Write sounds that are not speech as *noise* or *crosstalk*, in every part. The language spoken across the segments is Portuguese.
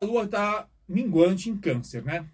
a lua está minguante em câncer, né?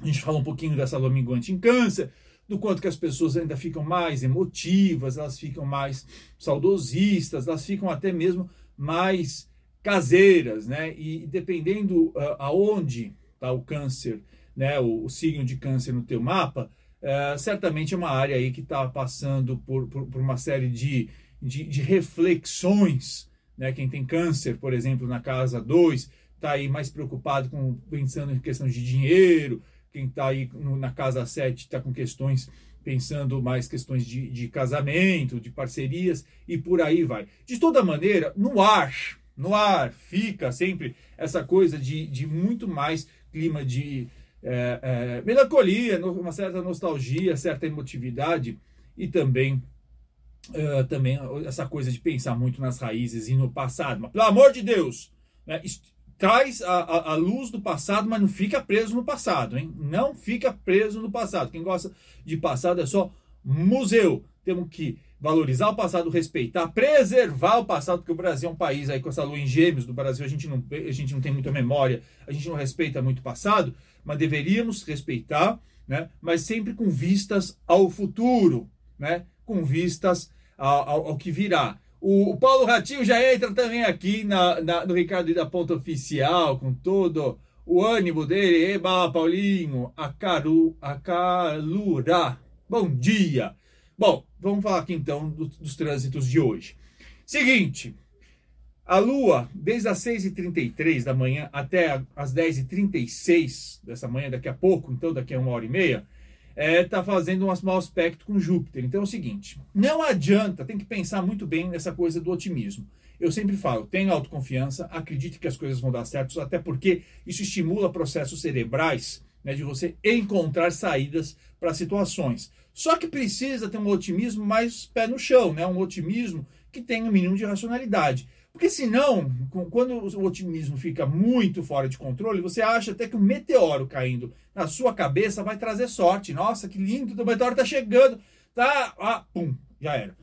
A gente fala um pouquinho dessa lua minguante em câncer, do quanto que as pessoas ainda ficam mais emotivas, elas ficam mais saudosistas, elas ficam até mesmo mais caseiras, né? E dependendo uh, aonde está o câncer, né? O, o, signo de câncer no teu mapa, uh, certamente é uma área aí que está passando por, por, por, uma série de, de, de reflexões, né? Quem tem câncer, por exemplo, na casa 2, está aí mais preocupado com pensando em questão de dinheiro, quem está aí no, na casa 7 está com questões pensando mais questões de, de casamento, de parcerias e por aí vai. De toda maneira, no ar, no ar fica sempre essa coisa de, de muito mais clima de é, é, melancolia, uma certa nostalgia, certa emotividade e também uh, também essa coisa de pensar muito nas raízes e no passado. Mas, pelo amor de Deus, né, traz a, a, a, luz do passado, mas não fica preso no passado, hein? Não fica preso no passado. Quem gosta de passado é só museu. Temos que valorizar o passado, respeitar, preservar o passado, porque o Brasil é um país aí com essa lua em gêmeos do Brasil, a gente não, a gente não tem muita memória, a gente não respeita muito o passado, mas deveríamos respeitar, né? Mas sempre com vistas ao futuro, né? Com vistas ao, ao, ao que virá. O, Paulo Ratinho já entra também aqui na, na, no Ricardo da Ponta Oficial, com todo o ânimo dele. Eba, Paulinho, a, caru, a calura. Bom dia. Bom, vamos falar aqui então do, dos trânsitos de hoje. Seguinte, a Lua, desde as 6h33 da manhã até as 10h36 dessa manhã, daqui a pouco, então daqui a uma hora e meia, está é, tá fazendo um mau aspecto com Júpiter. Então é o seguinte: não adianta, tem que pensar muito bem nessa coisa do otimismo. Eu sempre falo, tenha autoconfiança, acredite que as coisas vão dar certo, até porque isso estimula processos cerebrais né, de você encontrar saídas para situações. Só que precisa ter um otimismo mais pé no chão, né, um otimismo que tenha um mínimo de racionalidade. Porque senão, quando o otimismo fica muito fora de controle, você acha até que o meteoro caindo na sua cabeça vai trazer sorte. Nossa, que lindo, o meteoro está chegando. Tá, ah, pum, já era.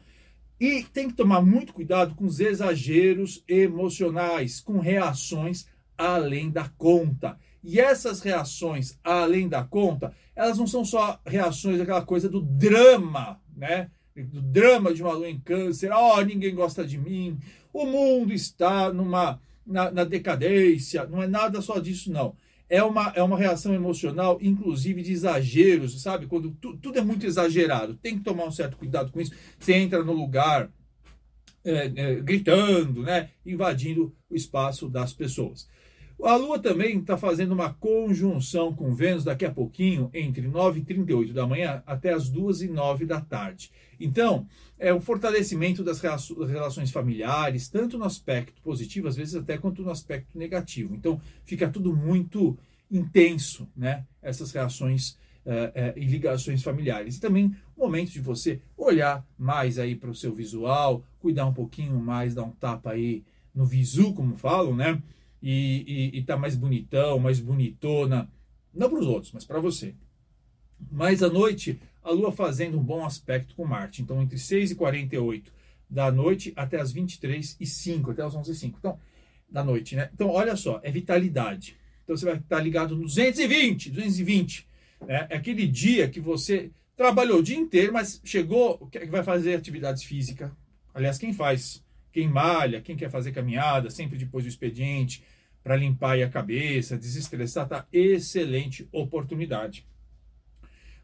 E tem que tomar muito cuidado com os exageros emocionais, com reações além da conta. E essas reações além da conta, elas não são só reações daquela coisa do drama, né? Do drama de uma lua em câncer, oh, ninguém gosta de mim, o mundo está numa na, na decadência, não é nada só disso, não. É uma, é uma reação emocional, inclusive de exageros, sabe? Quando tu, tudo é muito exagerado, tem que tomar um certo cuidado com isso. Você entra no lugar é, é, gritando, né? invadindo o espaço das pessoas. A Lua também está fazendo uma conjunção com Vênus daqui a pouquinho, entre 9 e 38 da manhã até as 2 e 9 da tarde. Então, é o fortalecimento das relações familiares, tanto no aspecto positivo, às vezes até quanto no aspecto negativo. Então, fica tudo muito intenso, né? Essas reações uh, uh, e ligações familiares. E também o momento de você olhar mais aí para o seu visual, cuidar um pouquinho mais, dar um tapa aí no visu, como falam, né? E, e, e tá mais bonitão, mais bonitona, não para os outros, mas para você. Mas à noite, a Lua fazendo um bom aspecto com Marte. Então, entre 6 e 48 da noite até as 23 e 5, até as 11 e 5. Então, da noite, né? Então, olha só, é vitalidade. Então, você vai estar ligado no 220, 220. Né? É aquele dia que você trabalhou o dia inteiro, mas chegou, vai fazer atividades físicas. Aliás, quem faz quem malha, quem quer fazer caminhada, sempre depois do expediente, para limpar a cabeça, desestressar, tá excelente oportunidade.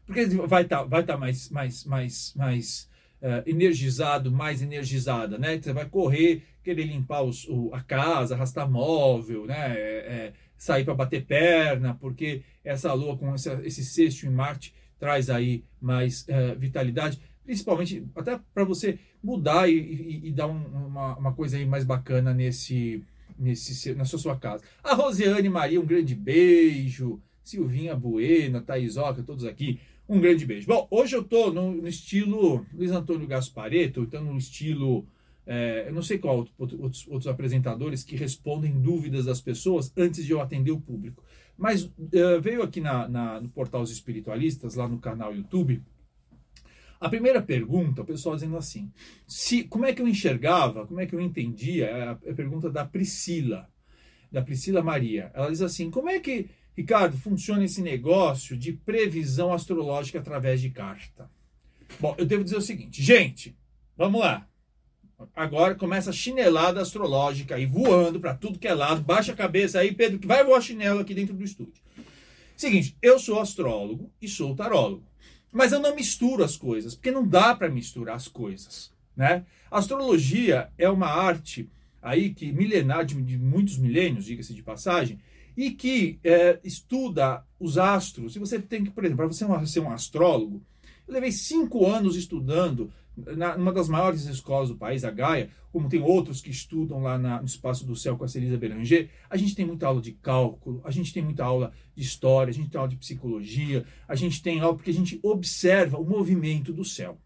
Porque vai estar tá, vai tá mais, mais, mais, mais uh, energizado, mais energizada, né? Você vai correr, querer limpar os, o, a casa, arrastar móvel, né? É, é, sair para bater perna, porque essa lua com esse, esse sexto em Marte traz aí mais uh, vitalidade principalmente até para você mudar e, e, e dar um, uma, uma coisa aí mais bacana nesse, nesse, na sua, sua casa. A Rosiane Maria, um grande beijo. Silvinha Bueno, Thaisoca, todos aqui, um grande beijo. Bom, hoje eu estou no, no, estilo Luiz Antônio Gaspareto, então no estilo. É, eu não sei qual outros, outros apresentadores que respondem dúvidas das pessoas antes de eu atender o público. Mas uh, veio aqui na, na, no Portal Os Espiritualistas, lá no canal YouTube, a primeira pergunta, o pessoal dizendo assim: se, como é que eu enxergava, como é que eu entendia? É a, é a pergunta da Priscila. da Priscila Maria. Ela diz assim: como é que, Ricardo, funciona esse negócio de previsão astrológica através de carta? Bom, eu devo dizer o seguinte, gente, vamos lá. Agora começa a chinelada astrológica aí voando para tudo que é lado. Baixa a cabeça aí, Pedro, que vai voar chinelo aqui dentro do estúdio. Seguinte, eu sou astrólogo e sou tarólogo. Mas eu não misturo as coisas, porque não dá para misturar as coisas, né? A astrologia é uma arte aí que milenar de, de muitos milênios, diga-se de passagem, e que é, estuda os astros. E você tem que, por exemplo, para você ser um astrólogo, eu levei cinco anos estudando na, numa das maiores escolas do país, a Gaia, como tem outros que estudam lá na, no Espaço do Céu com a Celisa Beranger, a gente tem muita aula de cálculo, a gente tem muita aula de história, a gente tem aula de psicologia, a gente tem aula porque a gente observa o movimento do céu.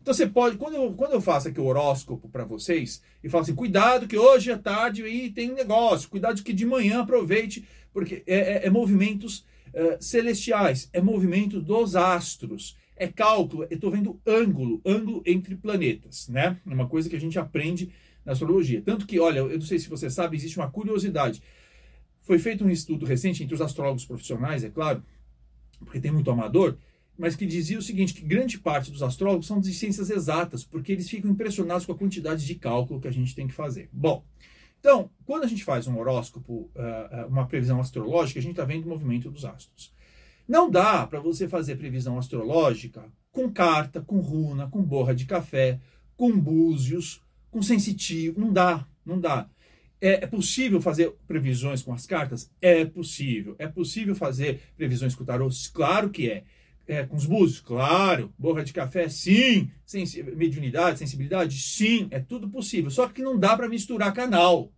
Então você pode, quando eu, quando eu faço aqui o horóscopo para vocês, e falo assim, cuidado que hoje à tarde aí tem negócio, cuidado que de manhã aproveite, porque é, é, é movimentos é, celestiais, é movimento dos astros é cálculo, eu estou vendo ângulo, ângulo entre planetas, né? É uma coisa que a gente aprende na astrologia. Tanto que, olha, eu não sei se você sabe, existe uma curiosidade. Foi feito um estudo recente entre os astrólogos profissionais, é claro, porque tem muito amador, mas que dizia o seguinte, que grande parte dos astrólogos são de ciências exatas, porque eles ficam impressionados com a quantidade de cálculo que a gente tem que fazer. Bom, então, quando a gente faz um horóscopo, ah, ah, uma previsão astrológica, a gente está vendo o movimento dos astros. Não dá para você fazer previsão astrológica com carta, com runa, com borra de café, com búzios, com sensitivo. Não dá, não dá. É, é, possível fazer previsões com as cartas? É possível. É possível fazer previsões com tarô? Claro que é. é com os búzios? Claro. Borra de café? Sim. Sensi mediunidade, sensibilidade? Sim. É tudo possível. Só que não dá para misturar canal.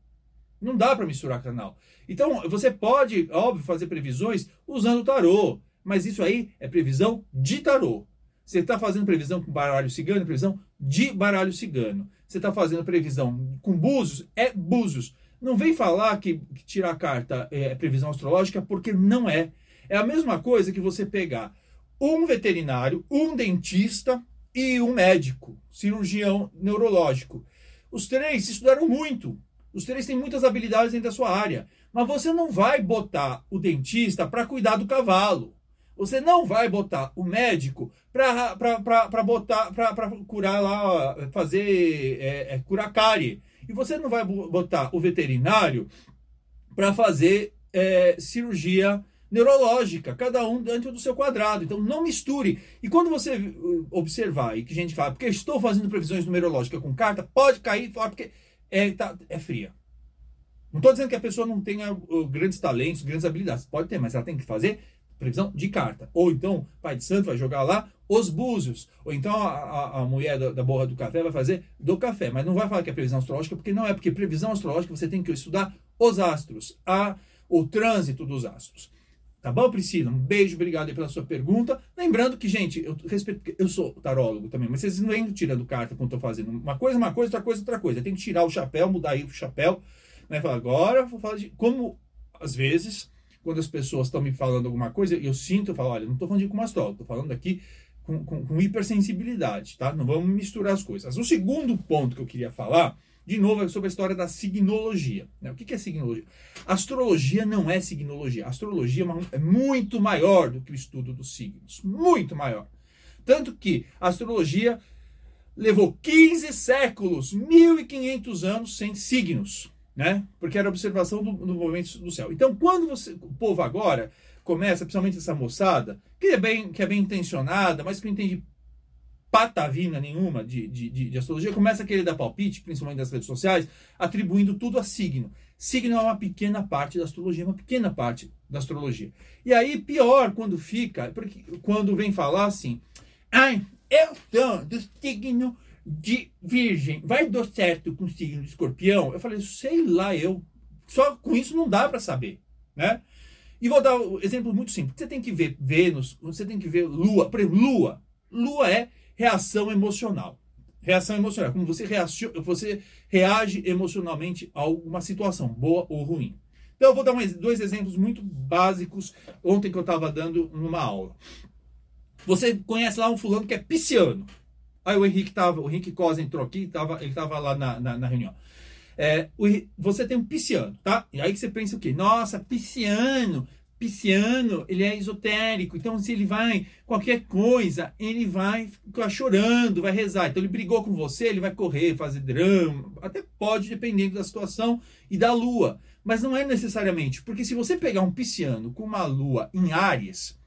Não dá para misturar canal. Então, você pode, óbvio, fazer previsões usando tarô, mas isso aí é previsão de tarô. Você está fazendo previsão com baralho cigano, é previsão de baralho cigano. Você está fazendo previsão com búzios, é búzios. Não vem falar que, que tirar a carta é previsão astrológica, porque não é. É a mesma coisa que você pegar um veterinário, um dentista e um médico, cirurgião neurológico. Os três estudaram muito. Os três têm muitas habilidades dentro da sua área. Mas você não vai botar o dentista para cuidar do cavalo. Você não vai botar o médico para botar para curar lá, fazer é, é, curar cárie. E você não vai botar o veterinário para fazer é, cirurgia neurológica, cada um dentro do seu quadrado. Então não misture. E quando você uh, observar e que a gente fala, porque estou fazendo previsões numerológicas com carta, pode cair porque é, tá, é fria. Não estou dizendo que a pessoa não tenha uh, grandes talentos, grandes habilidades. Pode ter, mas ela tem que fazer previsão de carta. Ou então, pai de santo vai jogar lá os búzios. Ou então a, a, a mulher da, da, borra do café vai fazer do café. Mas não vai falar que é previsão astrológica, porque não é. Porque previsão astrológica você tem que estudar os astros, a, o trânsito dos astros. Tá bom, Priscila? Um beijo, obrigado pela sua pergunta. Lembrando que, gente, eu respeito, eu sou tarólogo também, mas vocês não vêm tirando carta quando estou fazendo. Uma coisa, uma coisa, outra coisa, outra coisa. Tem que tirar o chapéu, mudar aí o chapéu. Né? Falar, agora vou falar de como, às vezes, quando as pessoas estão me falando alguma coisa, eu sinto, eu falo, olha, não estou falando de com astrólogo, estou falando aqui com, com, com, hipersensibilidade, tá? Não vamos misturar as coisas. O segundo ponto que eu queria falar, de novo, é sobre a história da signologia. Né? O que é signologia? Astrologia não é signologia. Astrologia é, é muito maior do que o estudo dos signos. Muito maior. Tanto que a astrologia levou 15 séculos, 1500 anos sem signos né? Porque era observação do, do movimento do céu. Então, quando você, o povo agora começa, principalmente essa moçada, que é bem, que é bem intencionada, mas que não entende patavina nenhuma de, de, de, astrologia, começa a querer dar palpite, principalmente nas redes sociais, atribuindo tudo a signo. Signo é uma pequena parte da astrologia, uma pequena parte da astrologia. E aí, pior quando fica, porque quando vem falar assim, ai, eu sou do signo de virgem, vai dar certo com o signo de escorpião? Eu falei, sei lá, eu. Só com isso não dá para saber, né? E vou dar um exemplo muito simples. Você tem que ver Vênus, você tem que ver Lua. Por exemplo, Lua. Lua é reação emocional. Reação emocional, como você, você reage emocionalmente a alguma situação, boa ou ruim. Então, eu vou dar um, dois exemplos muito básicos ontem que eu estava dando numa aula. Você conhece lá um fulano que é pisciano. Aí o Henrique tava, o Henrique Cosa entrou aqui, tava, ele estava lá na, na, na, reunião. É, você tem um pisciano, tá? E aí você pensa o quê? Nossa, pisciano, pisciano, ele é esotérico, então se ele vai qualquer coisa, ele vai ficar chorando, vai rezar. Então ele brigou com você, ele vai correr, fazer drama, até pode dependendo da situação e da lua, mas não é necessariamente, porque se você pegar um pisciano com uma lua em Áries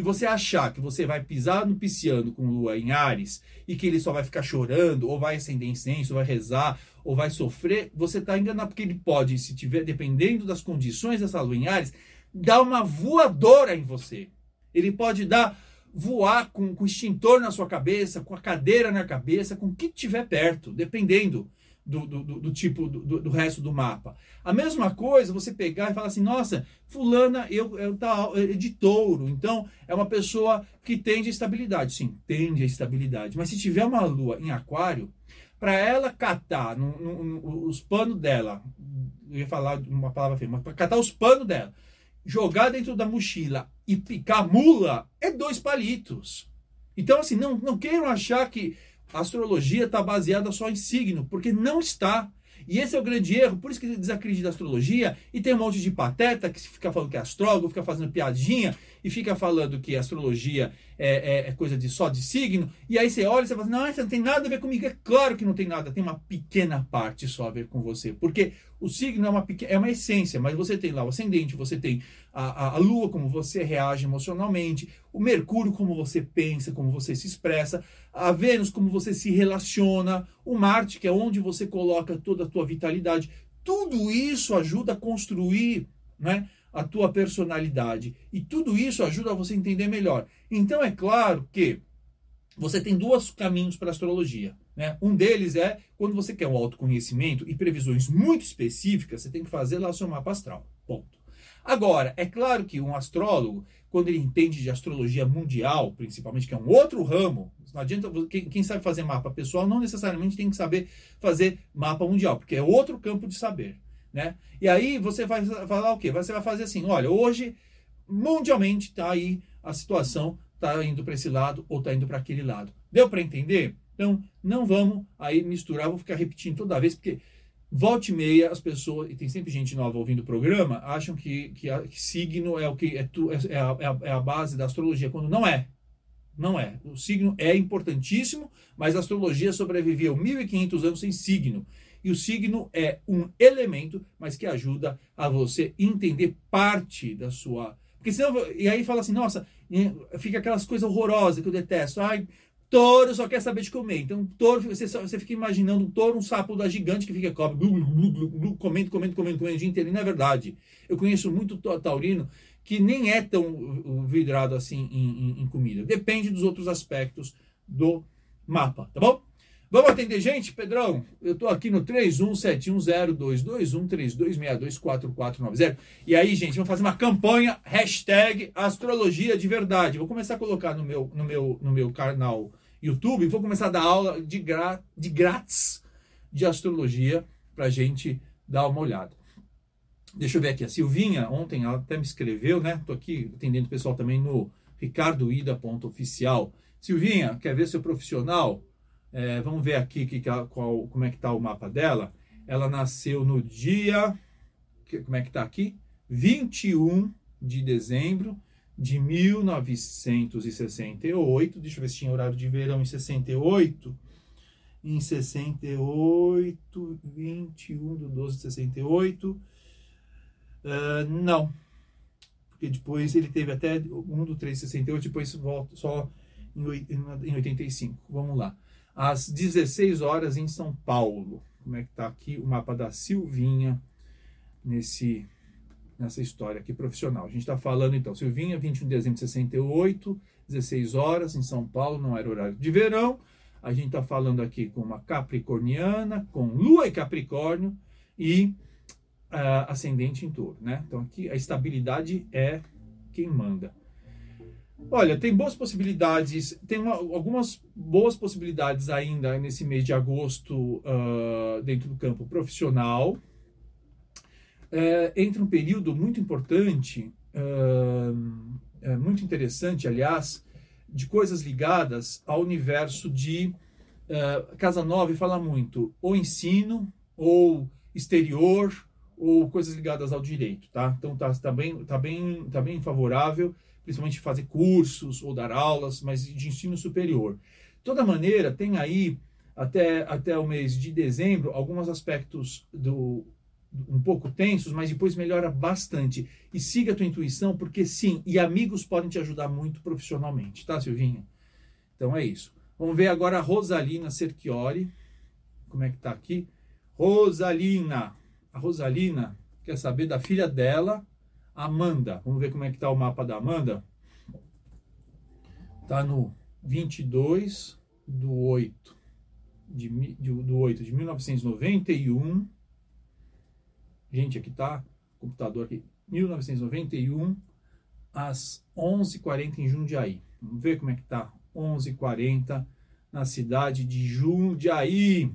e você achar que você vai pisar no pisciano com lua em Ares e que ele só vai ficar chorando, ou vai acender incenso, ou vai rezar, ou vai sofrer, você está enganado, porque ele pode, se tiver, dependendo das condições dessa lua em Ares, dar uma voadora em você. Ele pode dar voar com, com extintor na sua cabeça, com a cadeira na cabeça, com o que tiver perto, dependendo do, do, do tipo do, do, resto do mapa. A mesma coisa você pegar e falar assim, nossa, fulana eu, eu tá, é de touro, então é uma pessoa que tende a estabilidade. Sim, tende a estabilidade. Mas se tiver uma lua em aquário, para ela catar no, no, no, os panos dela, eu ia falar uma palavra feia, mas para catar os panos dela, jogar dentro da mochila e picar mula, é dois palitos. Então, assim, não, não queiram achar que a astrologia está baseada só em signo, porque não está. E esse é o grande erro, por isso que desacredita a astrologia e tem um monte de pateta que fica falando que é astrólogo, fica fazendo piadinha e fica falando que astrologia é, é, é coisa de só de signo. E aí você olha e você fala assim, não, isso não tem nada a ver comigo. É claro que não tem nada, tem uma pequena parte só a ver com você. Porque o signo é uma, pequena, é uma essência, mas você tem lá o ascendente, você tem a, a, a lua, como você reage emocionalmente, o Mercúrio, como você pensa, como você se expressa, a Vênus, como você se relaciona, o Marte, que é onde você coloca toda a tua vitalidade. Tudo isso ajuda a construir né, a tua personalidade. E tudo isso ajuda você a entender melhor. Então é claro que você tem dois caminhos para a astrologia. Né? Um deles é quando você quer um autoconhecimento e previsões muito específicas, você tem que fazer lá o seu mapa astral. Ponto. Agora, é claro que um astrólogo, quando ele entende de astrologia mundial, principalmente, que é um outro ramo, não adianta, quem, quem sabe fazer mapa pessoal não necessariamente tem que saber fazer mapa mundial, porque é outro campo de saber. Né? E aí você vai falar o quê? Você vai fazer assim, olha, hoje mundialmente está aí a situação, está indo para esse lado ou está indo para aquele lado. Deu para entender? Então, não vamos aí misturar, vou ficar repetindo toda vez, porque Volte e meia, as pessoas, e tem sempre gente nova ouvindo o programa, acham que, que, a, que signo é o que é, tu, é, é, a, é, a, é, a, base da astrologia, quando não é. Não é. O signo é importantíssimo, mas a astrologia sobreviveu 1500 anos sem signo. E o signo é um elemento, mas que ajuda a você entender parte da sua. Porque senão. E aí fala assim, nossa, fica aquelas coisas horrorosas que eu detesto. Ai, Touro só quer saber de comer. Então, touro, você, você fica imaginando um touro, um sapo gigante que fica cobre, comendo, comendo, comendo, comendo o dia inteiro. E não é verdade. Eu conheço muito taurino que nem é tão vidrado assim em, em, em comida. Depende dos outros aspectos do mapa, tá bom? Vamos atender gente? Pedrão, eu estou aqui no 3171022132624490. E aí, gente, vamos fazer uma campanha, hashtag astrologia de verdade. Vou começar a colocar no meu, no meu, no meu canal YouTube, vou começar a dar aula de, gra, de grátis de astrologia para gente dar uma olhada. Deixa eu ver aqui, a Silvinha, ontem ela até me escreveu, né? Estou aqui atendendo o pessoal também no ricardoida.oficial. Silvinha, quer ver seu profissional? É, vamos ver aqui que, qual, como é que está o mapa dela. Ela nasceu no dia, como é que está aqui? 21 de dezembro de 1968. Deixa eu ver se tinha horário de verão em 68. Em 68, 21 de 12 de 68. Uh, não. Porque depois ele teve até 1 do 3 de 68, depois volta só em 85. Vamos lá. Às 16 horas em São Paulo. Como é que está aqui o mapa da Silvinha nesse nessa história aqui profissional. A gente está falando então, Silvinha, 21 de dezembro de 68, 16 horas em São Paulo, não era horário de verão. A gente está falando aqui com uma capricorniana, com lua e capricórnio e uh, ascendente em touro, né? Então aqui a estabilidade é quem manda. Olha, tem boas possibilidades, tem uma, algumas boas possibilidades ainda nesse mês de agosto uh, dentro do campo profissional, é, entra um período muito importante, é, muito interessante, aliás, de coisas ligadas ao universo de. Uh, Casa 9 fala muito ou ensino, ou exterior ou coisas ligadas ao direito, tá? Então tá, tá, bem, tá, bem, tá bem favorável, principalmente fazer cursos ou dar aulas, mas de ensino superior. De toda maneira, tem aí até, até o mês de dezembro alguns aspectos do um pouco tensos, mas depois melhora bastante. E siga a tua intuição, porque sim, e amigos podem te ajudar muito profissionalmente, tá, Silvinha? Então é isso. Vamos ver agora a Rosalina Cerchiori. Como é que tá aqui? Rosalina. A Rosalina quer saber da filha dela, Amanda. Vamos ver como é que tá o mapa da Amanda. Tá no 22 do 8 de, de, do 8 de 1991. Gente, aqui tá computador aqui. 1991 às 11h40 em Jundiaí. Vamos ver como é que tá 11h40 na cidade de Jundiaí.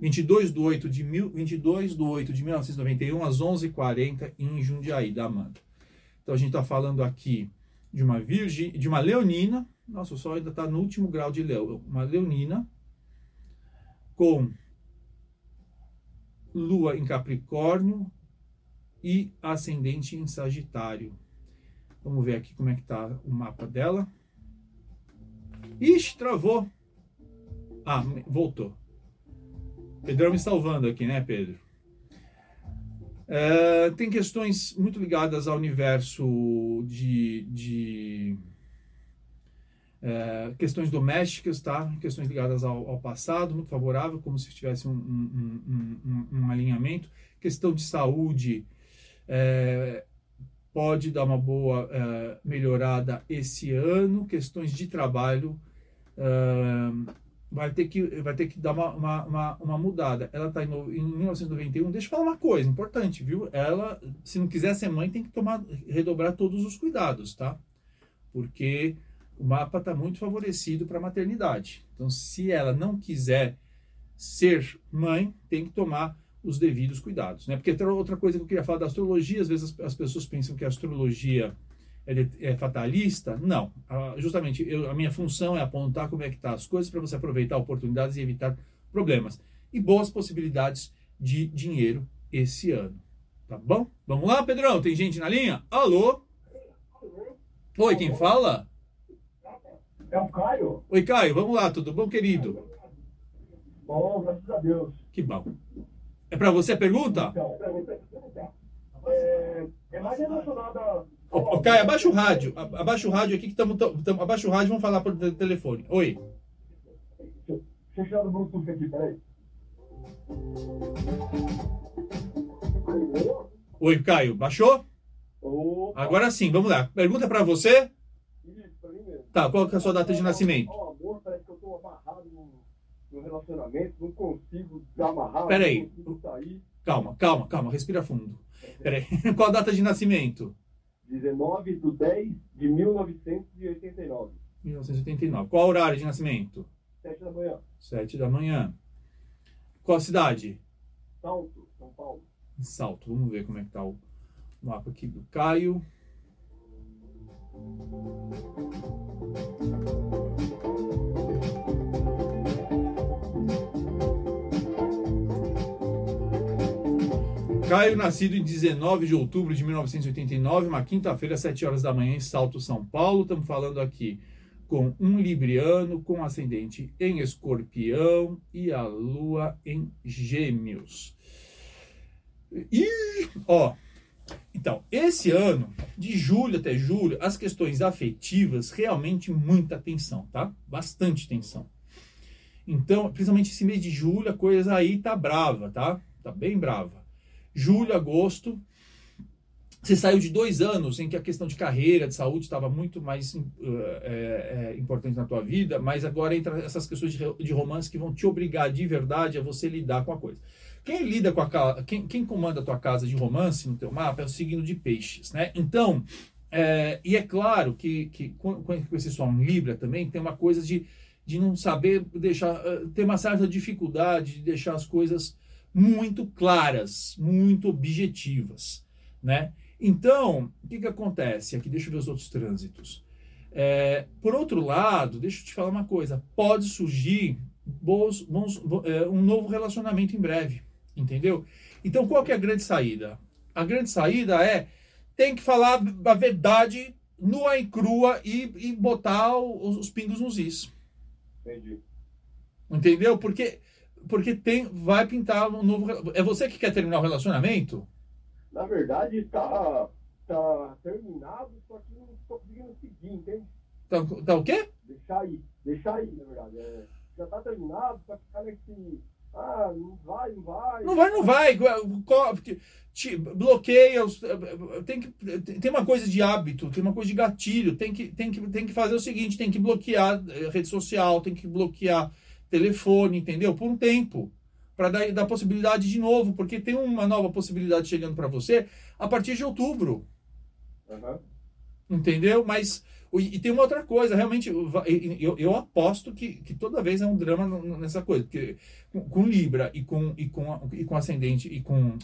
22 de 8 de, mil, 22 de 8 de 1991 às 11h40 em Jundiaí, da Amanda. Então a gente está falando aqui de uma virgem, de uma leonina. Nossa, o sol ainda está no último grau de leão. Uma leonina com lua em Capricórnio e ascendente em Sagitário. Vamos ver aqui como é que está o mapa dela. Ixi, travou. Ah, voltou. Pedrão me salvando aqui, né, Pedro? É, tem questões muito ligadas ao universo de, de é, questões domésticas, tá? Questões ligadas ao, ao, passado, muito favorável, como se tivesse um, um, um, um alinhamento. Questão de saúde é, pode dar uma boa melhorada esse ano. Questões de trabalho vai ter que, vai ter que dar uma, uma, uma, uma mudada. Ela está em, em 1991. Deixa eu falar uma coisa importante, viu? Ela, se não quiser ser mãe, tem que tomar, redobrar todos os cuidados, tá? Porque o mapa está muito favorecido para a maternidade. Então, se ela não quiser ser mãe, tem que tomar os devidos cuidados, né? Porque outra coisa que eu queria falar da astrologia, às vezes as, as pessoas pensam que a astrologia é, é fatalista? Não. justamente, eu, a minha função é apontar como é que tá as coisas para você aproveitar oportunidades e evitar problemas. E boas possibilidades de dinheiro esse ano. Tá bom? Vamos lá, Pedrão? Tem gente na linha? Alô? Oi, quem fala? É o Caio? Oi, Caio. Vamos lá, tudo bom, querido? Bom, graças a Deus. Que bom. É para você a pergunta? Então, é, é mais relacionada Ô, Caio, abaixa o rádio. Abaixa o rádio aqui que estamos. Abaixa o rádio e vamos falar por telefone. Oi. Deixa eu tirar do Bluetooth aqui, peraí. Oi, Caio. Baixou? Opa. Agora sim, vamos lá. Pergunta para você. Isso, pra mim mesmo. Tá, qual é a sua data de nascimento? Ó, amor, parece que eu tô amarrado no, no relacionamento, não consigo desamarrar. Peraí. Não consigo sair. Calma, calma, calma. Respira fundo. Peraí. *laughs* Qual a data de nascimento? 19 de 10 de 1989. 1989. Qual horário de nascimento? 7 da manhã. 7 da manhã. Qual cidade? Salto, São Paulo. Salto. Vamos ver como é que tá o mapa aqui do Caio. Caio, nascido em 19 de outubro de 1989, uma quinta-feira, 7 horas da manhã, em Salto, São Paulo. Estamos falando aqui com um libriano, com ascendente em escorpião e a lua em gêmeos. E, ó, então, esse ano, de julho até julho, as questões afetivas, realmente muita tensão, tá? Bastante tensão. Então, principalmente esse mês de julho, a coisa aí tá brava, tá? Tá bem brava julho, agosto. Você saiu de dois anos em que a questão de carreira, de saúde estava muito mais uh, é, é, importante na tua vida, mas agora entra essas questões de, de romance que vão te obrigar de verdade a você lidar com a coisa. Quem lida com a quem, quem comanda a tua casa de romance no teu mapa é o signo de peixes, né? Então, é, e é claro que, que com, com esse sol em Libra também tem uma coisa de, de não saber deixar, ter uma certa dificuldade de deixar as coisas muito claras, muito objetivas, né? Então, o que, que acontece? Aqui, deixa eu ver os outros trânsitos. É, por outro lado, deixa eu te falar uma coisa: pode surgir bons, bons, é, um novo relacionamento em breve, Entendeu? Então, qual que é a grande saída? A grande saída é tem que falar a verdade nua e crua e, e botar os, os pingos nos is. Entendi. Entendeu? Porque, porque tem, vai pintar um novo. É você que quer terminar o relacionamento? Na verdade, tá, tá terminado, só que não tô conseguindo seguir, entende? Tá, tá o quê? Deixar aí, deixar aí, na verdade. É, já tá terminado, só que tá nesse. Ah, não vai, não vai. Não vai, não vai. Te bloqueia. os- Tem, que, tem uma coisa de hábito, tem uma coisa de gatilho. Tem que, tem, que, tem que fazer o seguinte: tem que bloquear eh, rede social, tem que bloquear telefone, entendeu? Por um tempo. Para dar, dar possibilidade de novo, porque tem uma nova possibilidade chegando para você a partir de outubro. Aham. Entendeu? Mas. E tem uma outra coisa, realmente, eu, eu, aposto que, que toda vez é um drama nessa coisa. Porque com, com Libra e com, e, com, e com ascendente e com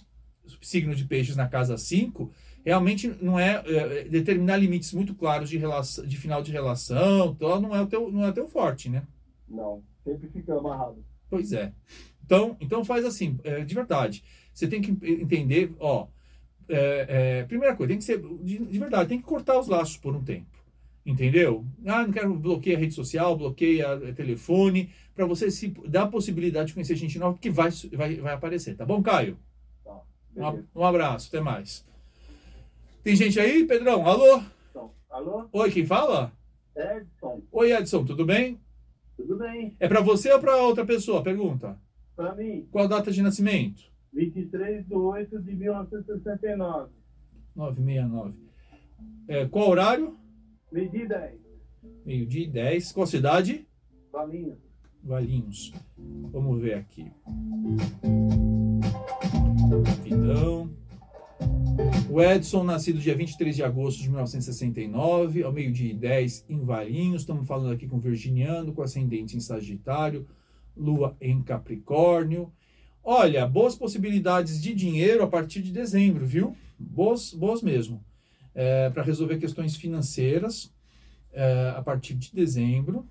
signo de peixes na casa 5, realmente não é, é, determinar limites muito claros de, relação, de final de relação, então não é o teu, não é o teu forte, né? Não, sempre fica amarrado. Pois é. Então, então faz assim, é, de verdade. Você tem que entender, ó. é, é, primeira coisa, tem que ser de, de verdade, tem que cortar os laços por um tempo. Entendeu? Ah, não quero bloquear a rede social, bloqueia é, telefone, para você se dar a possibilidade de conhecer gente nova, porque vai, vai, vai aparecer, tá bom, Caio? Tá. Um, um abraço, até mais. Tem gente aí, Pedrão? Alô? Então, alô? Oi, quem fala? Edson, Oi, Edson, tudo bem? Bem? É para você ou para outra pessoa? Pergunta. Pra mim, Qual a data de nascimento? 23 de 8 de 1969. 969. É, qual horário? Meio-dia 10. Meio-dia e 10. Qual cidade? Valinhos. Valinhos. Vamos ver aqui. Rapidão. O Edson, nascido dia 23 de agosto de 1969, ao meio-dia e 10, em Valinhos. Estamos falando aqui com Virginiano, com ascendente em Sagitário, Lua em Capricórnio. Olha, boas possibilidades de dinheiro a partir de dezembro, viu? Boas, boas mesmo. Para resolver questões financeiras é, a partir de dezembro.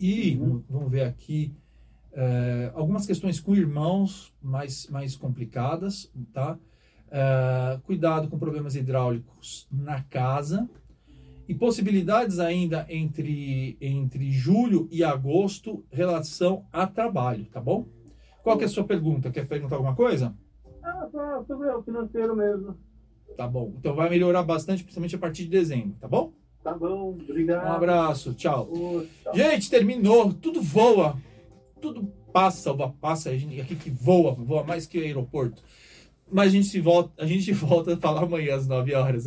E Uhum. vamos ver aqui é, algumas questões com irmãos mais, mais complicadas, tá? É, cuidado com problemas hidráulicos na casa e possibilidades ainda entre, entre julho e agosto relação a trabalho, tá bom? Qual que é a sua pergunta? Quer perguntar alguma coisa? Ah, só sobre o financeiro mesmo. Tá bom. Então vai melhorar bastante, principalmente a partir de dezembro, tá bom? Tá bom, obrigado. Um abraço, tchau. Gente, terminou. Tudo voa. Tudo passa, passa. Gente aqui que voa, voa mais que aeroporto. Mas a gente volta, a gente *laughs* volta a falar amanhã às 9 horas.